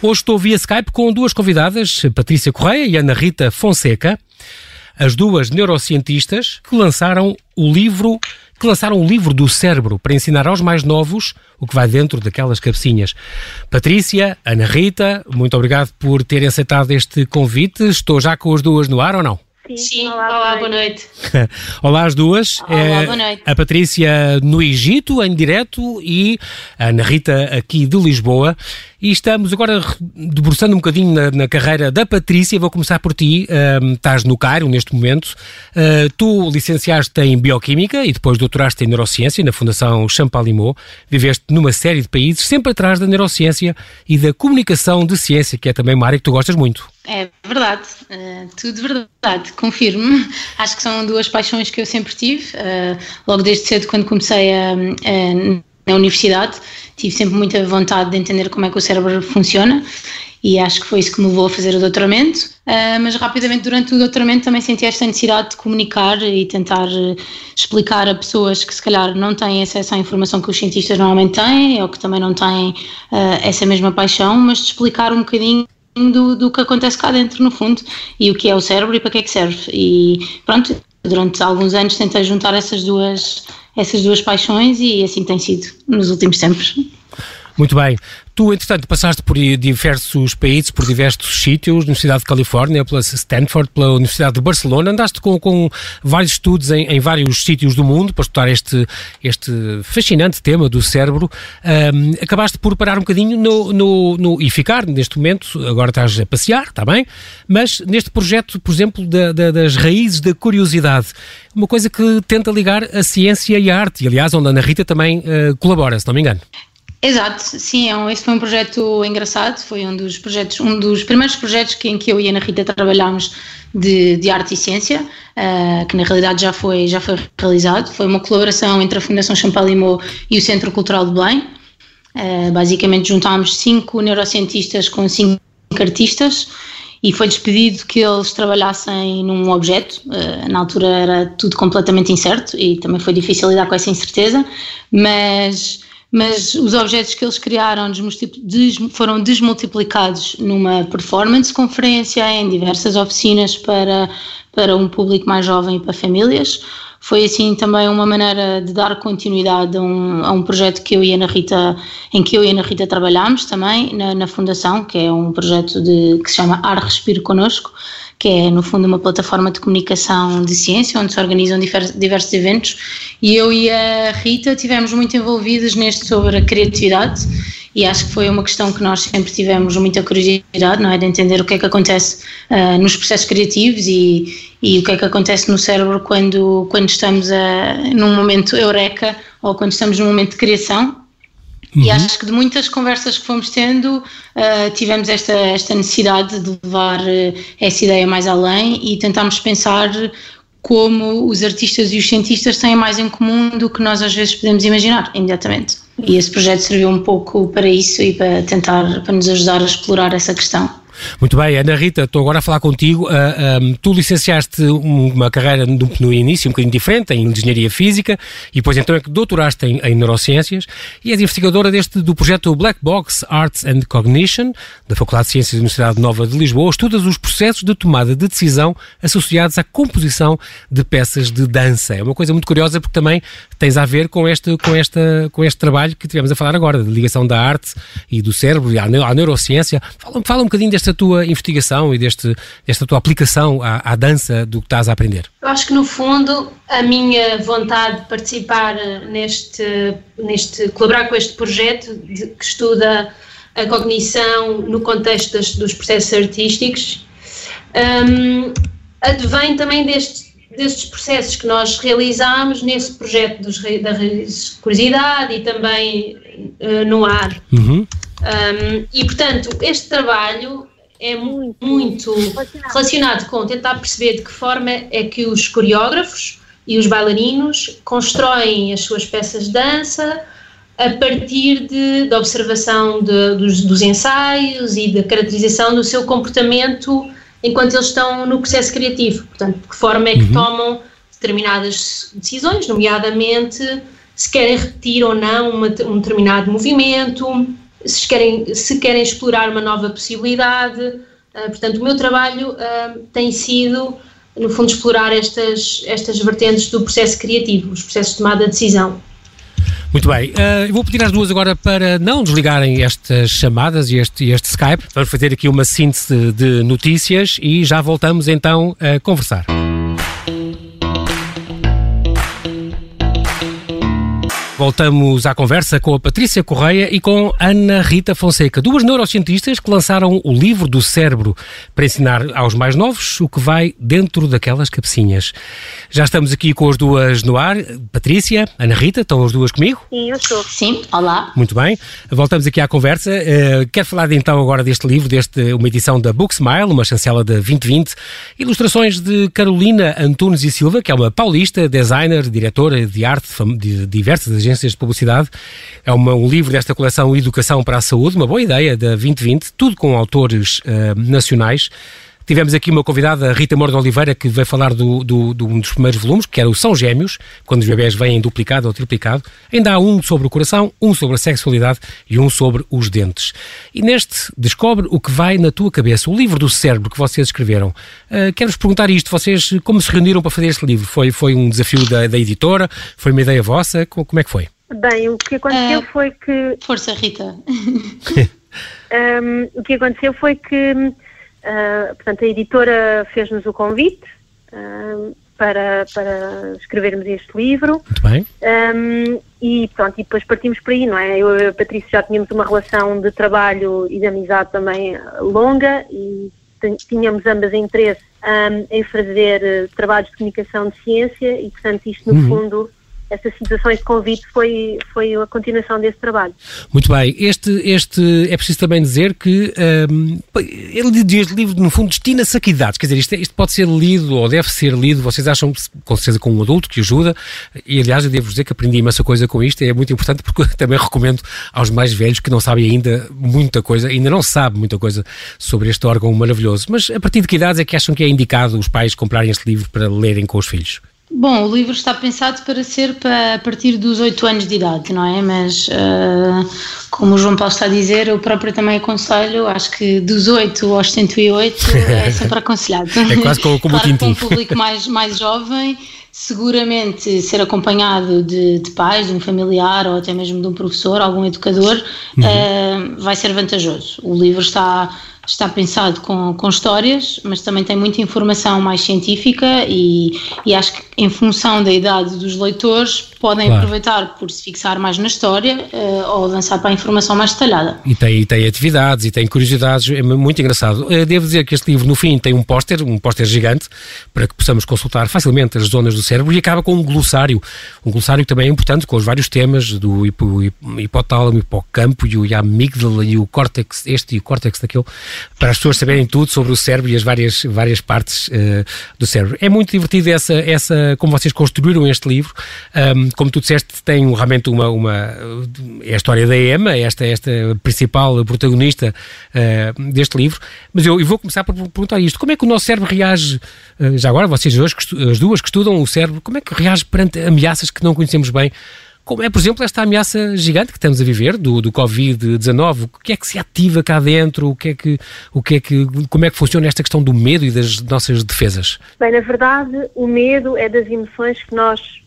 Hoje estou via Skype com duas convidadas, Patrícia Correia e Ana Rita Fonseca, as duas neurocientistas que lançaram o livro que lançaram o livro do cérebro para ensinar aos mais novos o que vai dentro daquelas cabecinhas. Patrícia, Ana Rita, muito obrigado por terem aceitado este convite. Estou já com as duas no ar ou não? Sim, olá, olá boa noite. olá às duas. Olá, é, boa noite. A Patrícia no Egito, em direto, e a Ana Rita aqui de Lisboa. E estamos agora debruçando um bocadinho na, na carreira da Patrícia. Vou começar por ti. Uh, estás no Cairo neste momento. Uh, tu licenciaste em Bioquímica e depois doutoraste em Neurociência na Fundação Champalimau. Viveste numa série de países, sempre atrás da neurociência e da comunicação de ciência, que é também uma área que tu gostas muito. É verdade, uh, tudo verdade, confirmo. Acho que são duas paixões que eu sempre tive. Uh, logo desde cedo, quando comecei a, a, na universidade, tive sempre muita vontade de entender como é que o cérebro funciona e acho que foi isso que me levou a fazer o doutoramento. Uh, mas rapidamente, durante o doutoramento, também senti esta necessidade de comunicar e tentar explicar a pessoas que se calhar não têm acesso à informação que os cientistas normalmente têm ou que também não têm essa mesma paixão, mas de explicar um bocadinho do, do que acontece cá dentro, no fundo, e o que é o cérebro e para que é que serve. E pronto, durante alguns anos tentei juntar essas duas, essas duas paixões e assim tem sido nos últimos tempos. Muito bem. Tu, entretanto, passaste por diversos países, por diversos sítios, Universidade de Califórnia, pela Stanford, pela Universidade de Barcelona, andaste com, com vários estudos em, em, vários sítios do mundo para estudar este, este fascinante tema do cérebro. Um, acabaste por parar um bocadinho no, no, no, e ficar neste momento, agora estás a passear, está bem, mas neste projeto, por exemplo, da, da, das raízes da curiosidade, uma coisa que tenta ligar a ciência e a arte, e aliás, onde a Ana Rita também uh, colabora, se não me engano. Exato, sim, é esse foi um projeto engraçado, foi um dos projetos, um dos primeiros projetos que, em que eu e a Ana Rita trabalhámos de, de arte e ciência, uh, que na realidade já foi, já foi realizado, foi uma colaboração entre a Fundação Champalimau e o Centro Cultural de Belém, uh, basicamente juntámos cinco neurocientistas com cinco artistas e foi despedido que eles trabalhassem num objeto, uh, na altura era tudo completamente incerto e também foi difícil lidar com essa incerteza, mas mas os objetos que eles criaram foram desmultiplicados numa performance conferência, em diversas oficinas para, para um público mais jovem e para famílias. Foi assim também uma maneira de dar continuidade a um, a um projeto que eu e a Ana Rita, em que eu e a Ana Rita trabalhámos também na, na Fundação, que é um projeto de, que se chama Ar Respiro Conosco, que é no fundo uma plataforma de comunicação de ciência, onde se organizam diversos eventos, e eu e a Rita tivemos muito envolvidos neste sobre a criatividade, e acho que foi uma questão que nós sempre tivemos muita curiosidade, não é, de entender o que é que acontece uh, nos processos criativos e, e o que é que acontece no cérebro quando, quando estamos a, num momento eureka ou quando estamos num momento de criação Uhum. E acho que de muitas conversas que fomos tendo, uh, tivemos esta, esta necessidade de levar uh, essa ideia mais além e tentámos pensar como os artistas e os cientistas têm mais em comum do que nós às vezes podemos imaginar imediatamente. E esse projeto serviu um pouco para isso e para tentar, para nos ajudar a explorar essa questão. Muito bem, Ana Rita, estou agora a falar contigo. Uh, ah, um, tu licenciaste uma carreira no, no, início um bocadinho diferente, em engenharia física, e depois então é que doutoraste em, em neurociências e és investigadora deste, do projeto Black Box Arts and Cognition, da Faculdade de Ciências da Universidade Nova de Lisboa. Estudas os processos de tomada de decisão associados à composição de peças de dança. É uma coisa muito curiosa porque também tens a ver com este, com esta, com este trabalho que tivemos a falar agora, de ligação da arte e do cérebro e à, à neurociência. Fala, fala um bocadinho deste desta tua investigação e deste, desta tua aplicação à, à dança do que estás a aprender? Eu acho que, no fundo, a minha vontade de participar neste, neste colaborar com este projeto de, que estuda a cognição no contexto das, dos processos artísticos um, advém também destes, destes processos que nós realizámos nesse projeto dos, da curiosidade e também uh, no ar. Uhum. Um, e portanto, este trabalho é muito, muito relacionado. relacionado com tentar perceber de que forma é que os coreógrafos e os bailarinos constroem as suas peças de dança a partir de, da observação de, dos, dos, ensaios e da caracterização do seu comportamento enquanto eles estão no processo criativo. Portanto, de que forma é que uhum. tomam determinadas decisões, nomeadamente se querem repetir ou não uma, um determinado movimento, se querem, se querem explorar uma nova possibilidade. Uh, portanto, o meu trabalho uh, tem sido, no fundo, explorar estas, estas vertentes do processo criativo, os processos de tomada de decisão. Muito bem, uh, vou pedir às duas agora para não desligarem estas chamadas e este, este Skype. Vamos fazer aqui uma síntese de notícias e já voltamos então a conversar. Voltamos à conversa com a Patrícia Correia e com Ana Rita Fonseca, duas neurocientistas que lançaram o livro do cérebro para ensinar aos mais novos o que vai dentro daquelas cabecinhas. Já estamos aqui com as duas no ar. Patrícia, Ana Rita, estão as duas comigo? Sim, eu estou. Sim, olá. Muito bem. Voltamos aqui à conversa. Uh, quero falar então agora deste livro, deste uma edição da Book Smile, uma chancela da 2020, ilustrações de Carolina Antunes e Silva, que é uma paulista, designer, diretora de arte de diversas agências de publicidade. É uma, um livro desta coleção Educação para a Saúde, uma boa ideia da 2020, tudo com autores uh, nacionais. Tivemos aqui uma convidada, Rita Moura de Oliveira, que veio falar do, do, do, um dos primeiros volumes, que era o São Gêmeos, quando os bebés vêm duplicado ou triplicado. Ainda há um sobre o coração, um sobre a sexualidade e um sobre os dentes. E neste, descobre o que vai na tua cabeça, o livro do cérebro que vocês escreveram. Uh, Quero-vos perguntar isto, vocês como se reuniram para fazer este livro? Foi, foi um desafio da, da editora? Foi uma ideia vossa? Como, como é que foi? Bem, o que aconteceu uh, foi que... Força, Rita. um, o que aconteceu foi que Uh, portanto, a editora fez-nos o convite uh, para, para escrevermos este livro. Muito bem. Um, e pronto, e depois partimos por aí, não é? Eu e a Patrícia já tínhamos uma relação de trabalho e de amizade também longa e tínhamos ambas interesse um, em fazer trabalhos de comunicação de ciência e, portanto, isto no uhum. fundo essas situações de convite foi, foi a continuação desse trabalho. Muito bem. Este, este é preciso também dizer que um, ele diz livro, no fundo, destina-se a que idades? Quer dizer, isto, isto, pode ser lido ou deve ser lido, vocês acham, com certeza, com um adulto que ajuda, e aliás, eu devo dizer que aprendi imensa coisa com isto, é muito importante porque também recomendo aos mais velhos que não sabem ainda muita coisa, ainda não sabem muita coisa sobre este órgão maravilhoso. Mas a partir de que idades é que acham que é indicado os pais comprarem este livro para lerem com os filhos? Bom, o livro está pensado para ser para, a partir dos 8 anos de idade, não é? Mas, uh, como o João Paulo está a dizer, eu próprio também aconselho, acho que dos 8 aos 108 é sempre aconselhado. É quase como, como claro, o Tintin. Para um público mais, mais jovem, seguramente ser acompanhado de, de, pais, de um familiar ou até mesmo de um professor, algum educador, uhum. uh, vai ser vantajoso. O livro está está pensado com, com histórias, mas também tem muita informação mais científica e, e acho que em função da idade dos leitores podem claro. aproveitar por se fixar mais na história uh, ou lançar para a informação mais detalhada. E tem, e tem atividades e tem curiosidades, é muito engraçado. Uh, devo dizer que este livro no fim tem um póster, um póster gigante, para que possamos consultar facilmente as zonas do cérebro e acaba com um glossário, um glossário também é importante com os vários temas do hipo, hipotálamo, hipocampo e a amígdala e o córtex, este e o córtex daquele, para as pessoas saberem tudo sobre o cérebro e as várias, várias partes uh, do cérebro. É muito divertido essa, essa, como vocês construíram este livro. Um, como tu disseste, tem realmente uma, uma é a história da Emma, esta, esta principal protagonista uh, deste livro. Mas eu, eu, vou começar por perguntar isto: como é que o nosso cérebro reage? Uh, já agora, vocês dois, as duas que estudam cérebro, como é que reage perante ameaças que não conhecemos bem? como é, por exemplo, esta ameaça gigante que estamos a viver do, do Covid-19. O que é que se ativa cá dentro? O que é que, o que é que, como é que funciona esta questão do medo e das nossas defesas? Bem, na verdade, o medo é das emoções que nós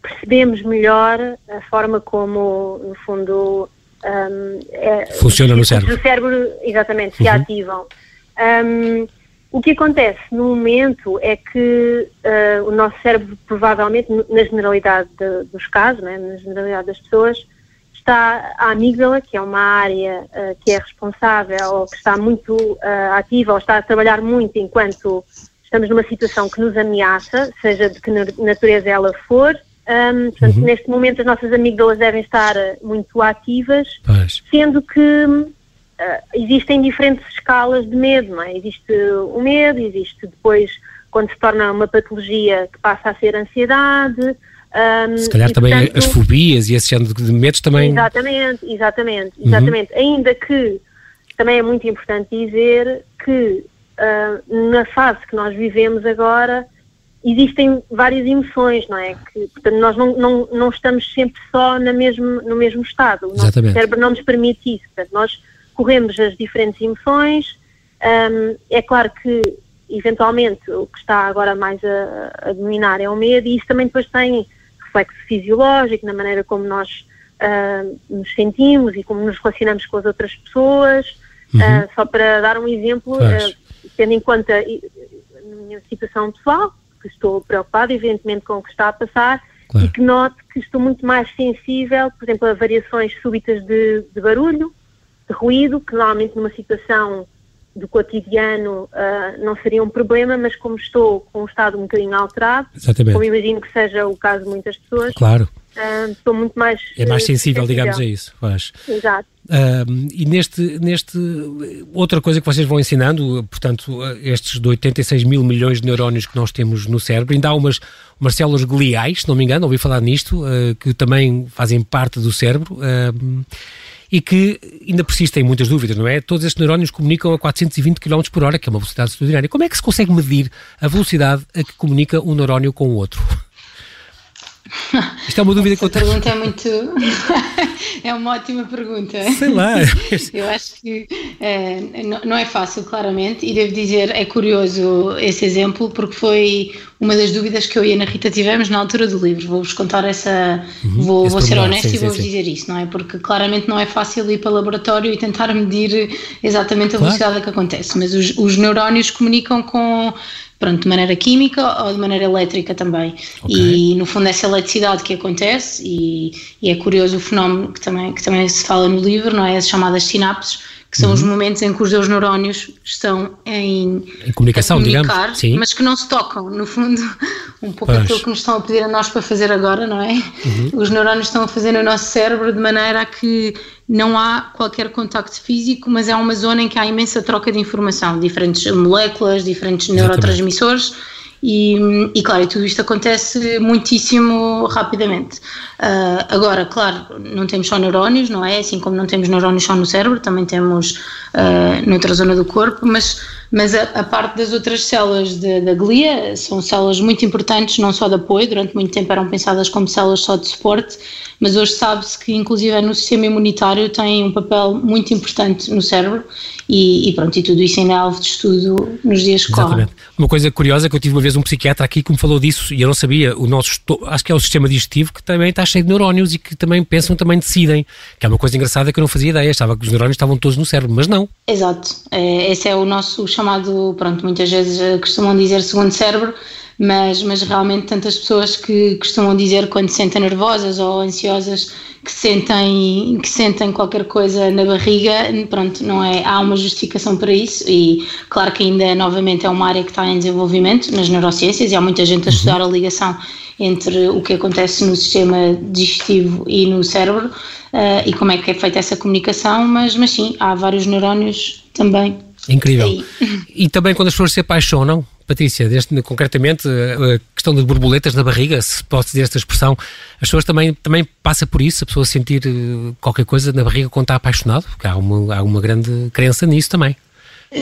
percebemos melhor a forma como, no fundo, um, é, funciona no cérebro. O cérebro, exatamente, se uhum. ativam. Um, o que acontece no momento é que uh, o nosso cérebro, provavelmente, na generalidade de, dos casos, né, na generalidade das pessoas, está a amígdala, que é uma área uh, que é responsável ou que está muito uh, ativa ou está a trabalhar muito enquanto estamos numa situação que nos ameaça, seja de que natureza ela for. Um, portanto, uhum. neste momento as nossas amígdalas devem estar muito ativas, pois. sendo que existem diferentes escalas de medo, não é? Existe o medo, existe depois quando se torna uma patologia que passa a ser ansiedade. Um, se calhar também portanto, as fobias e esse género de medos também. Exatamente, exatamente, uhum. exatamente. Uhum. Ainda que também é muito importante dizer que uh, na fase que nós vivemos agora existem várias emoções, não é? Que, portanto, nós não, não, não estamos sempre só na mesmo, no mesmo estado. O nosso Exatamente. cérebro não nos permite isso. Portanto, nós corremos as diferentes emoções. Um, é claro que, eventualmente, o que está agora mais a, a, dominar é o medo, e isso também depois tem reflexo fisiológico na maneira como nós uh, nos sentimos e como nos relacionamos com as outras pessoas. Uhum. Uh, só para dar um exemplo, uh, tendo em conta a minha situação pessoal, que estou preocupada, evidentemente, com o que está a passar, claro. e que noto que estou muito mais sensível, por exemplo, a variações súbitas de, de barulho, de ruído, que normalmente numa situação do cotidiano uh, não seria um problema, mas como estou com um estado um bocadinho alterado, Exatamente. como imagino que seja o caso de muitas pessoas, claro. Uh, estou muito mais. É mais sensível, sensível. digamos, a isso. Faz. Exato. Uh, e neste, neste. Outra coisa que vocês vão ensinando, portanto, estes de 86 mil milhões de neurónios que nós temos no cérebro, ainda há umas, umas células gliais, se não me engano, ouvi falar nisto, que também fazem parte do cérebro e que ainda persistem muitas dúvidas, não é? Todos estes neurónios comunicam a 420 km por hora, que é uma velocidade extraordinária. Como é que se consegue medir a velocidade a que comunica um neurónio com o outro? Isto é uma dúvida Essa que eu tenho. pergunta é muito. é uma ótima pergunta. Sei lá. eu acho que é, não é fácil, claramente, e devo dizer, é curioso esse exemplo, porque foi uma das dúvidas que eu e a Ana Rita tivemos na altura do livro. Vou-vos contar essa. Uhum, vou, vou ser honesto e vou-vos dizer isso, não é? Porque claramente não é fácil ir para o laboratório e tentar medir exatamente a claro. velocidade que acontece, mas os, os neurónios comunicam com pronto, de maneira química ou de maneira elétrica também. Okay. E no fundo essa eletricidade que acontece, e, e, é curioso o fenómeno que também, que também se fala no livro, não é? As chamadas sinapses, que são uhum. os momentos em que os dois neurónios estão em, em comunicação, digamos, Sim. mas que não se tocam. No fundo, um pouco pois. aquilo que nos estão a pedir a nós para fazer agora, não é? Uhum. Os neurónios estão a fazer no nosso cérebro de maneira a que não há qualquer contacto físico, mas é uma zona em que há imensa troca de informação, diferentes moléculas, diferentes Exatamente. E, e, claro, tudo isto acontece muitíssimo rapidamente. Uh, agora, claro, não temos só neurónios, não é? Assim como não temos neurónios só no cérebro, também temos uh, noutra zona do corpo, mas, mas a, a parte das outras células da glia são células muito importantes, não só de apoio, durante muito tempo eram pensadas como células só de suporte, mas hoje sabe-se que, inclusive, no sistema imunitário tem um papel muito importante no cérebro e, e pronto, e tudo isso ainda é alvo de estudo nos dias que correm. Uma coisa curiosa que eu tive uma vez um psiquiatra aqui que me falou disso e eu não sabia, o nosso, acho que é o sistema digestivo que também está cheio de neurónios e que também pensam, também decidem, que é uma coisa engraçada que eu não fazia ideia, estava que os neurónios estavam todos no cérebro, mas não. Exato, é, esse é o nosso chamado, pronto, muitas vezes eh, costumam dizer segundo cérebro, mas, mas realmente tantas pessoas que costumam dizer quando se sentem nervosas ou ansiosas que sentem, que sentem qualquer coisa na barriga, pronto, não é, há uma justificação para isso e claro que ainda novamente é uma área que está em desenvolvimento nas neurociências e há muita gente a uhum. estudar a ligação entre o que acontece no sistema digestivo e no cérebro uh, e como é que é feita essa comunicação, mas, mas sim, há vários neurónios também. Incrível. E também quando as pessoas se apaixonam, Patrícia, deste, concretamente a questão das borboletas na barriga, se posso dizer esta expressão, as pessoas também, também passa por isso, a pessoa sentir eh, qualquer coisa na barriga quando está apaixonado, porque há uma, há uma grande crença nisso também.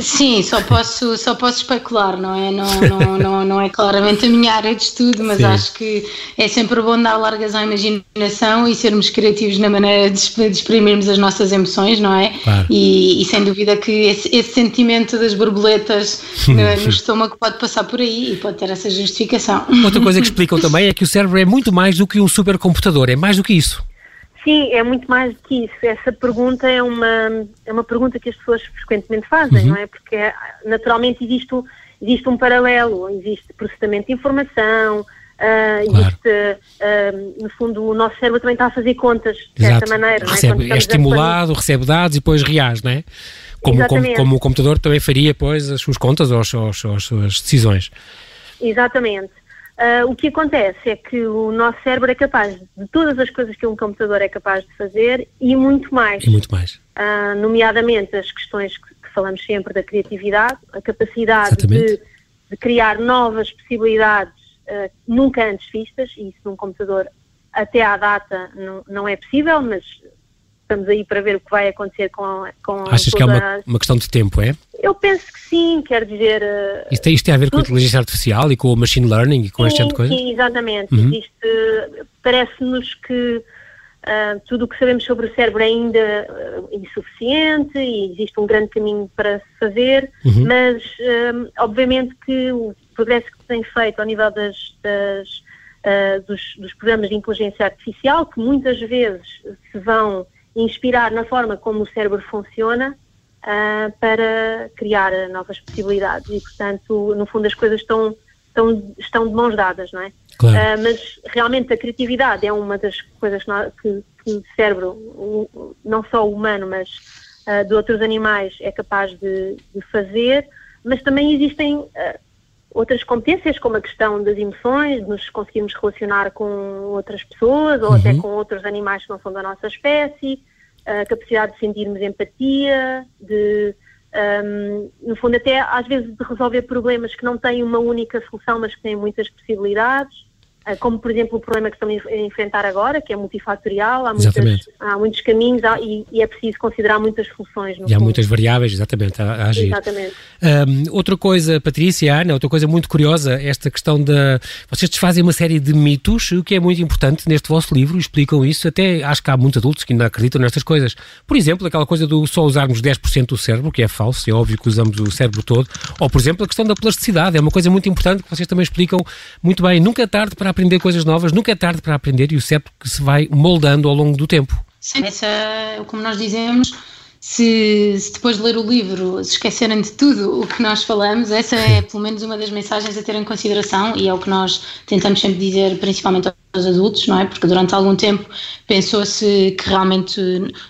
Sim, só posso, só posso especular, não é? Não, não, não, não é claramente a minha área de estudo, mas Sim. acho que é sempre bom dar largas à imaginação e sermos criativos na maneira de, exprimirmos as nossas emoções, não é? Claro. E, e, sem dúvida que esse, esse sentimento das borboletas no, no estômago pode passar por aí e pode ter essa justificação. Outra coisa que explicam também é que o cérebro é muito mais do que um supercomputador, é mais do que isso. Sim, é muito mais do que isso. Essa pergunta é uma, é uma pergunta que as pessoas frequentemente fazem, uhum. não é? Porque naturalmente existe, existe um paralelo, existe processamento de informação, uh, claro. existe, uh, no fundo, o nosso cérebro também está a fazer contas de certa maneira. Recebe, é? é estimulado, recebe dados e depois reage, não é? Como, como, como, o computador também faria, depois, as suas contas ou as, as, as suas decisões. Exatamente. Uh, o que acontece é que o nosso cérebro é capaz de todas as coisas que um computador é capaz de fazer e muito mais. E muito mais. Uh, nomeadamente as questões que, que, falamos sempre da criatividade, a capacidade de, de, criar novas possibilidades uh, nunca antes vistas, e isso num computador até à data não, não é possível, mas estamos aí para ver o que vai acontecer com, com Achas que é uma, uma questão de tempo, é? Eu penso que sim, quer dizer... Uh, isto, tem, isto tem a ver com a inteligência artificial e com o machine learning e com sim, este tipo de coisas? Sim, exatamente. Uhum. Parece-nos que uh, tudo o que sabemos sobre o cérebro é ainda uh, insuficiente e existe um grande caminho para se fazer, uhum. mas obviamente que o progresso que se tem feito ao nível das, das dos, dos programas de inteligência artificial, que muitas vezes se vão inspirar na forma como o cérebro funciona uh, para criar novas possibilidades e, portanto, no fundo as coisas estão, estão, estão de mãos dadas, não é? Claro. Uh, mas realmente a criatividade é uma das coisas que, nós, que, que o cérebro, não só o humano, mas uh, de outros animais, é capaz de, de fazer, mas também existem outras competências, como a questão das emoções, de nos conseguirmos relacionar com outras pessoas ou uhum. até com outros animais que não são da nossa espécie, a capacidade de sentirmos empatia, de, um, no fundo, até às vezes de resolver problemas que não têm uma única solução, mas que têm muitas possibilidades. Ah, como por exemplo o problema que estamos a enfrentar agora, que é multifatorial, há, muitas, há muitos caminhos há, e, e, é preciso considerar muitas soluções. e fundo. há muitas variáveis, exatamente, a, a agir. Exatamente. Um, outra coisa, Patrícia, Ana, outra coisa muito curiosa, esta questão da... Vocês desfazem uma série de mitos, o que é muito importante neste vosso livro, explicam isso, até acho que há muitos adultos que ainda acreditam nestas coisas. Por exemplo, aquela coisa do só usarmos 10% do cérebro, que é falso, é óbvio que usamos o cérebro todo, ou por exemplo a questão da plasticidade, é uma coisa muito importante que vocês também explicam muito bem. Nunca é tarde para aprender coisas novas, nunca é tarde para aprender e o cérebro que se vai moldando ao longo do tempo. Sim, essa, como nós dizemos, se, se, depois de ler o livro se esquecerem de tudo o que nós falamos, essa é pelo menos uma das mensagens a ter em consideração e é o que nós tentamos sempre dizer, principalmente aos adultos, não é? Porque durante algum tempo pensou-se que realmente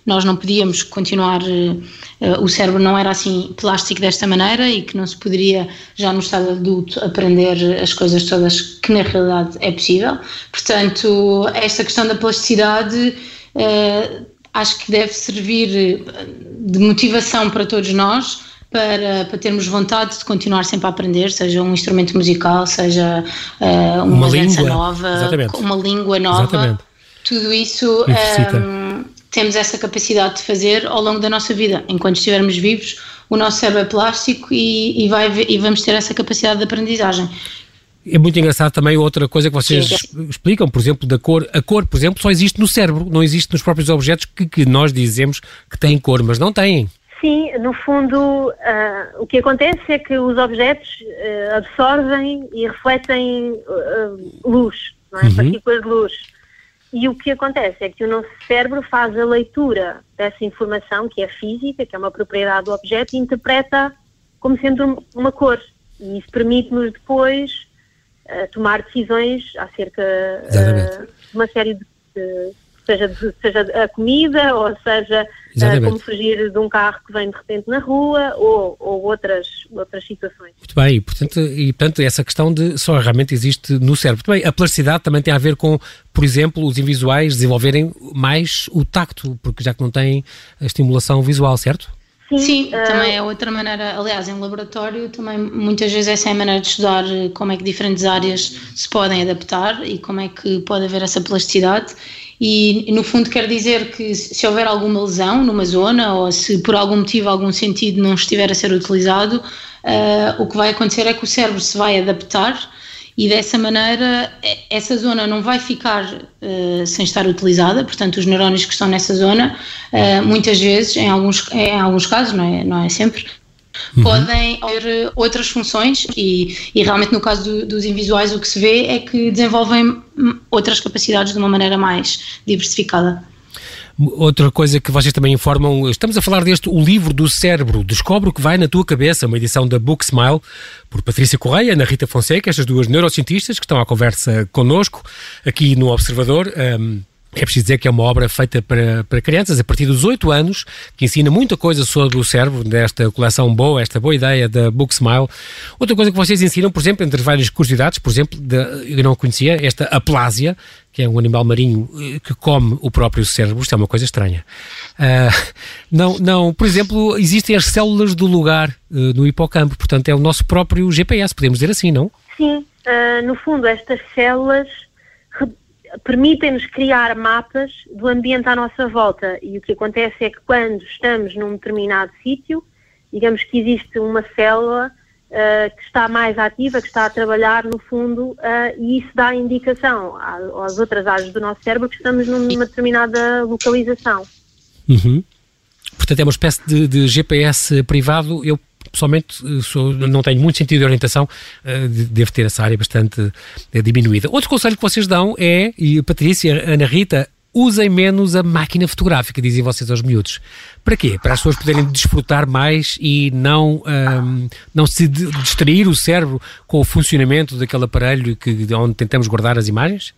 nós não podíamos continuar, uh, o cérebro não era assim plástico desta maneira e que não se poderia, já no estado adulto, aprender as coisas todas que na realidade é possível. Portanto, esta questão da plasticidade. Uh, acho que deve servir eh, de motivação para todos nós para, para termos vontade de continuar sempre a aprender, seja um instrumento musical, seja uh, uma, uma dança nova, Exatamente. uma língua nova, Exatamente. tudo isso um, ehm, temos essa capacidade de fazer ao longo da nossa vida. Enquanto estivermos vivos, o nosso cérebro é plástico e, e, vai, e vamos ter essa capacidade de aprendizagem. É muito engraçado também outra coisa que vocês Sim. explicam, por exemplo, da cor. A cor, por exemplo, só existe no cérebro, não existe nos próprios objetos que, que nós dizemos que têm cor, mas não têm. Sim, no fundo, uh, o que acontece é que os objetos uh, absorvem e refletem uh, luz, não é? Uhum. partículas de luz. E o que acontece é que o nosso cérebro faz a leitura dessa informação, que é física, que é uma propriedade do objeto, e interpreta como sendo uma cor. E isso permite-nos depois tomar decisões acerca uh, de uma série de, de seja, de, seja a comida, ou seja uh, como fugir de um carro que vem de repente na rua, ou, ou outras, outras situações. Muito bem, e portanto, e portanto essa questão de só realmente existe no cérebro. Muito bem, a plasticidade também tem a ver com, por exemplo, os invisuais desenvolverem mais o tacto, porque já que não têm a estimulação visual, certo? Sim, Sim uh... também é outra maneira, aliás, em laboratório também muitas vezes essa é a maneira de estudar eh, como é que diferentes áreas se podem adaptar e como é que pode haver essa plasticidade. E no fundo quer dizer que se houver alguma lesão numa zona ou se por algum motivo, algum sentido não estiver a ser utilizado, uh, o que vai acontecer é que o cérebro se vai adaptar e dessa maneira essa zona não vai ficar uh, sem estar utilizada, portanto os neurónios que estão nessa zona, uh, muitas vezes, em alguns, em alguns casos, não é, não é sempre, uhum. podem ter outras funções e, e realmente no caso do, dos invisuais o que se vê é que desenvolvem outras capacidades de uma maneira mais diversificada. Outra coisa que vocês também informam, estamos a falar deste O Livro do Cérebro, Descobre o que vai na tua cabeça, uma edição da Book Smile, por Patrícia Correia, Ana Rita Fonseca, estas duas neurocientistas que estão à conversa connosco aqui no Observador. Um, é preciso dizer que é uma obra feita para, para crianças a partir dos 8 anos, que ensina muita coisa sobre o cérebro, desta coleção boa, esta boa ideia da Book Smile. Outra coisa que vocês ensinam, por exemplo, entre várias curiosidades, por exemplo, de, eu não conhecia, esta aplásia, que é um animal marinho eh, que come o próprio cérebro, isto é uma coisa estranha. Uh, não, não, por exemplo, existem as células do lugar uh, no hipocampo, portanto é o nosso próprio GPS, podemos dizer assim, não? Sim, uh, no fundo estas células permitem-nos criar mapas do ambiente à nossa volta. E o que acontece é que quando estamos num determinado sítio, digamos que existe uma célula uh, que está mais ativa, que está a trabalhar no fundo, uh, e isso dá indicação às outras áreas do nosso cérebro que estamos numa determinada localização. Uhum. Portanto, é uma espécie de, de GPS privado. Eu pessoalmente sou, não tenho muito sentido de orientação, uh, devo ter essa área bastante uh, diminuída. Outro conselho que vocês dão é, e Patrícia, Ana Rita, usem menos a máquina fotográfica, dizem vocês aos miúdos. Para quê? Para as pessoas poderem desfrutar mais e não, um, não se distrair o cérebro com o funcionamento daquele aparelho que, onde tentamos guardar as imagens?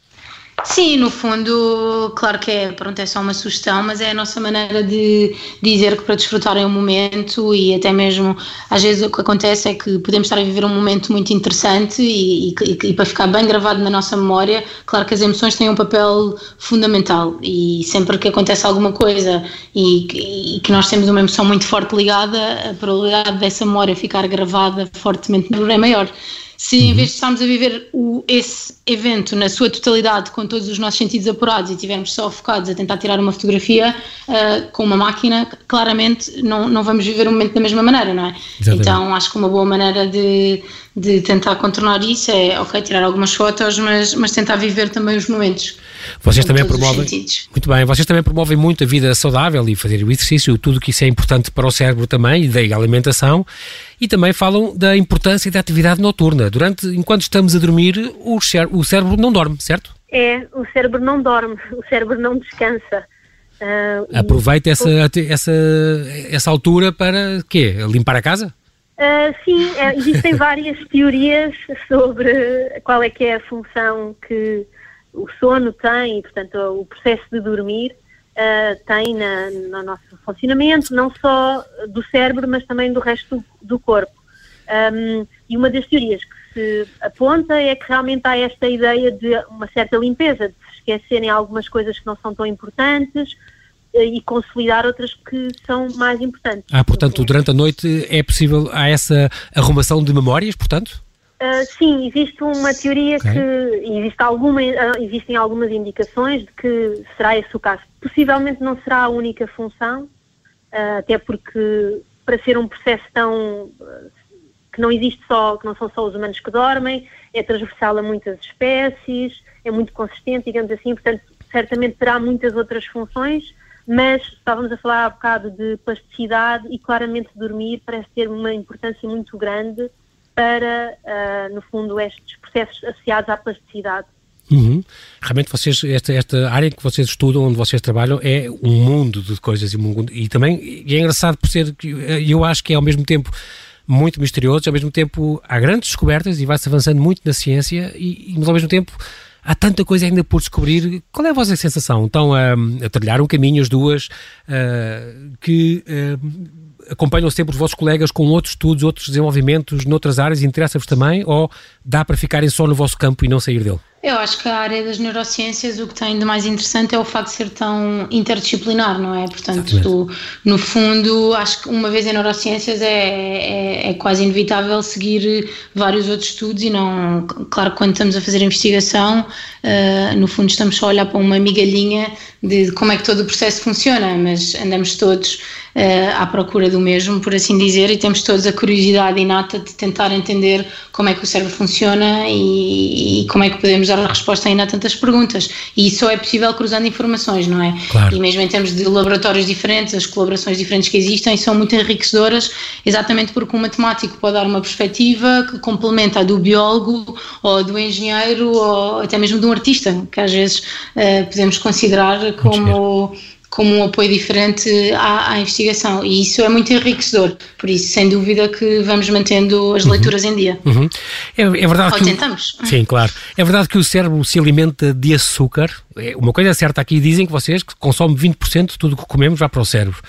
Sim, no fundo, claro que é, pronto, é só uma sugestão, mas é a nossa maneira de dizer que para desfrutarem o momento e até mesmo, às vezes o que acontece é que podemos estar a viver um momento muito interessante e, e, e para ficar bem gravado na nossa memória, claro que as emoções têm um papel fundamental e sempre que acontece alguma coisa e, e que nós temos uma emoção muito forte ligada, a probabilidade dessa memória ficar gravada fortemente é maior. Se em vez de estarmos a viver o, esse evento na sua totalidade, com todos os nossos sentidos apurados e estivermos só focados a tentar tirar uma fotografia uh, com uma máquina, claramente não, não vamos viver o momento da mesma maneira, não é? Exatamente. Então acho que uma boa maneira de, de tentar contornar isso é, ok, tirar algumas fotos, mas, mas tentar viver também os momentos. Vocês também promovem. Muito bem, vocês também promovem muito a vida saudável e fazer o exercício, tudo que isso é importante para o cérebro também, e da alimentação, e também falam da importância da atividade noturna. Durante, enquanto estamos a dormir, o, o cérebro não dorme, certo? É, o cérebro não dorme, o cérebro não descansa. Uh, Aproveita e... essa, essa, essa altura para quê? Limpar a casa? Uh, sim, é, existem várias teorias sobre qual é que é a função que o sono tem, portanto, o processo de dormir uh, tem na, no nosso funcionamento, não só do cérebro, mas também do resto do, corpo. Um, e uma das teorias que se aponta é que realmente há esta ideia de uma certa limpeza, de se esquecerem algumas coisas que não são tão importantes uh, e consolidar outras que são mais importantes. Ah, portanto, durante a noite é possível, há essa arrumação de memórias, portanto? Uh, sim, existe uma teoria okay. que existe alguma, uh, existem algumas indicações de que será esse o caso. Possivelmente não será a única função, uh, até porque para ser um processo tão que não existe só, que não são só os humanos que dormem, é transversal a muitas espécies, é muito consistente, digamos assim, portanto, certamente terá muitas outras funções, mas estávamos a falar há bocado de plasticidade e claramente dormir parece ter uma importância muito grande para, uh, no fundo, estes processos associados à plasticidade. Uhum. Realmente vocês, esta, esta área que vocês estudam, onde vocês trabalham, é um mundo de coisas e, e também e é engraçado por ser, eu acho que é ao mesmo tempo muito misterioso, ao mesmo tempo há grandes descobertas e vai-se avançando muito na ciência, e, mas ao mesmo tempo há tanta coisa ainda por descobrir. Qual é a vossa sensação? Estão a, a trilhar um caminho, as duas, uh, que uh, acompanham sempre os vossos colegas com outros estudos, outros desenvolvimentos noutras áreas, interessa-vos também, ou dá para ficarem só no vosso campo e não sair dele? Eu acho que a área das neurociências o que tem de mais interessante é o facto de ser tão interdisciplinar, não é? Portanto, tu, no fundo, acho que uma vez em neurociências é, é, é, quase inevitável seguir vários outros estudos e não. Claro que quando estamos a fazer investigação, uh, no fundo estamos só a olhar para uma migalhinha de como é que todo o processo funciona, mas andamos todos uh, à procura do mesmo, por assim dizer, e temos todos a curiosidade inata de tentar entender como é que o cérebro funciona e, e como é que podemos dar a resposta ainda a tantas perguntas. E isso só é possível cruzando informações, não é? Claro. E mesmo em termos de laboratórios diferentes, as colaborações diferentes que existem são muito enriquecedoras, exatamente porque um matemático pode dar uma perspectiva que complementa a do biólogo ou do engenheiro ou até mesmo de um artista, que às vezes uh, podemos considerar como como um apoio diferente à, à, investigação e isso é muito enriquecedor, por isso sem dúvida que vamos mantendo as uhum. leituras em dia. Uhum. É, é, verdade Ou que tentamos. O, sim, claro. É verdade que o cérebro se alimenta de açúcar, é, uma coisa é certa aqui, dizem que vocês que consomem 20% de tudo o que comemos vai para o cérebro.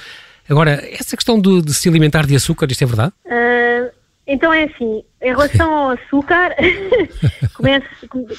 Agora, essa questão de, de se alimentar de açúcar, isto é verdade? Uh, então é assim, em relação ao açúcar, começo,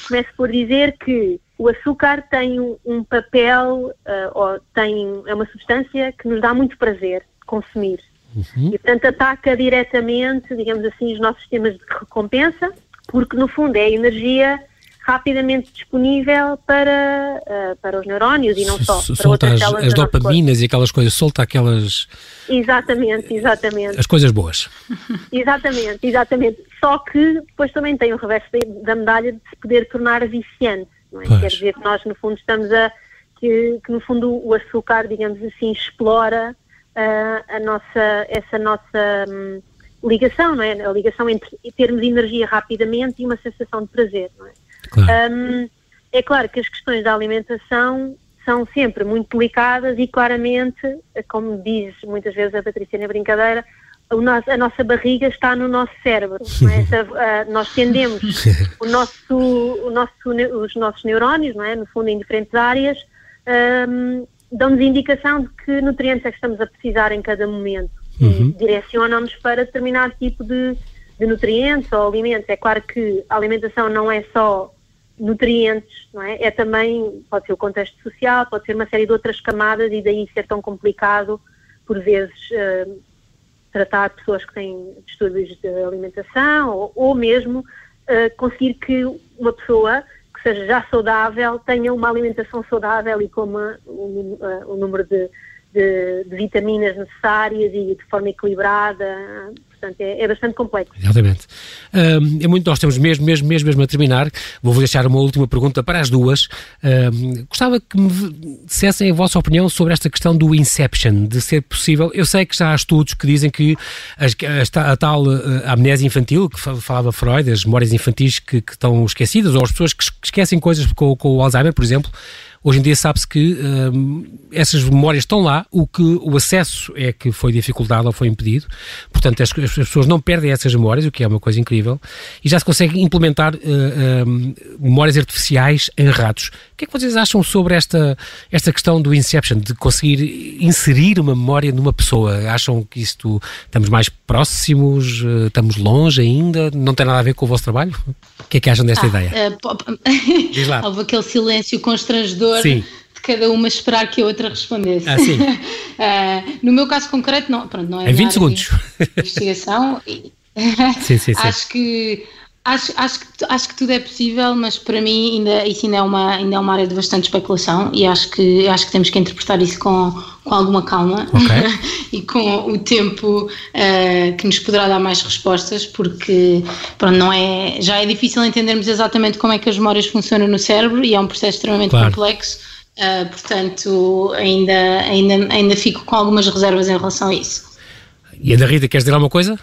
começo por dizer que o açúcar tem um, um papel, uh, ou tem, é uma substância que nos dá muito prazer consumir. Uhum. E, portanto, ataca diretamente, digamos assim, os nossos sistemas de recompensa, porque, no fundo, é a energia rapidamente disponível para, uh, para os neurónios e não só. Para solta outras as, as dopaminas e aquelas coisas, solta aquelas. Exatamente, exatamente. as coisas boas. Exatamente, exatamente. Só que depois também tem o reverso da medalha de se poder tornar viciante. É? Quer dizer que nós, no fundo, estamos a. que, que, no fundo o açúcar, digamos assim, explora ah, a nossa, essa nossa hum, ligação, não é? A ligação entre termos energia rapidamente e uma sensação de prazer, não é? Claro. Hum, é claro que as questões da alimentação são sempre muito delicadas e claramente, como diz muitas vezes a Patrícia na brincadeira, nosso- a nossa barriga está no nosso cérebro. é? Ah, nós tendemos o nosso, o nosso os nossos neurónios, não é? no fundo, em diferentes áreas, hum, dão-nos indicação de que nutrientes é que estamos a precisar em cada momento Uhum. direcionam-nos para determinado tipo de, de nutrientes ou alimentos. É claro que a alimentação não é só nutrientes, não é? É também, pode ser o contexto social, pode ser uma série de outras camadas e daí ser tão complicado, por vezes, eh, tratar pessoas que têm distúrbios de alimentação ou, ou mesmo eh, conseguir que uma pessoa que seja já saudável tenha uma alimentação saudável e coma o, eh, o número de, de- de vitaminas necessárias e de forma equilibrada. Portanto, é, é bastante complexo. Exatamente. Hum, é muito, nós temos mesmo, mesmo, mesmo, mesmo a terminar. Vou-vos deixar uma última pergunta para as duas. Hum, gostava que me dissessem a vossa opinião sobre esta questão do Inception, de ser possível. Eu sei que já há estudos que dizem que as- a, a tal eh, amnésia infantil, que fa- falava Freud, as memórias infantis que, que estão esquecidas, ou as pessoas que es- que esquecem coisas com, com o Alzheimer, por exemplo. Hoje em dia sabe-se que hum, essas memórias estão lá, o que o acesso é que foi dificultado ou foi impedido. Portanto, as, as pessoas não perdem essas memórias, o que é uma coisa incrível, e já se consegue implementar eh, hum, memórias artificiais em ratos. O que é que vocês acham sobre esta, esta questão do Inception, de conseguir inserir uma memória numa pessoa? Acham que isto estamos mais próximos, eh, estamos longe ainda, não tem nada a ver com o vosso trabalho? O que é que acham desta ideia? Eh, po- Diz lá. Houve aquele silêncio constrangedor Sim. de cada uma esperar que a outra respondesse. Ah, sim. Eh, no meu caso concreto, não, pronto, não é Em 20 minha área segundos. investigação. Sim, sim, sim. Acho que acho, acho, acho que tudo é possível, mas para mim ainda, isso ainda é, uma, ainda é uma área de bastante especulação e acho que, acho que temos que interpretar isso com, com alguma calma Ok. e com o tempo eh, que nos poderá dar mais respostas, porque pronto, não é, já é difícil entendermos exatamente como é que as memórias funcionam no cérebro e é um processo extremamente Claro. complexo. eh, portanto, ainda, ainda, ainda fico com algumas reservas em relação a isso. E Ana Rita, queres dizer alguma coisa?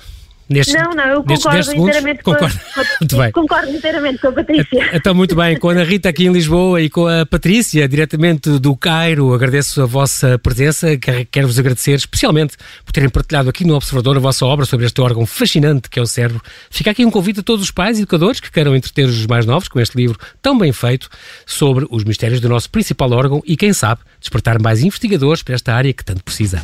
Nestes, Não, não, eu concordo 10 segundos? inteiramente com a, Concordo. com a- Muito bem. concordo inteiramente com a Patrícia. Então, muito bem, com a Ana Rita aqui em Lisboa e com a Patrícia, diretamente do Cairo, agradeço a vossa presença, quero- quero-vos agradecer especialmente por terem partilhado aqui no Observador a vossa obra sobre este órgão fascinante que é o cérebro. Fica aqui um convite a todos os pais e educadores que queiram entreter os mais novos com este livro tão bem feito sobre os mistérios do nosso principal órgão e, quem sabe, despertar mais investigadores para esta área que tanto precisa.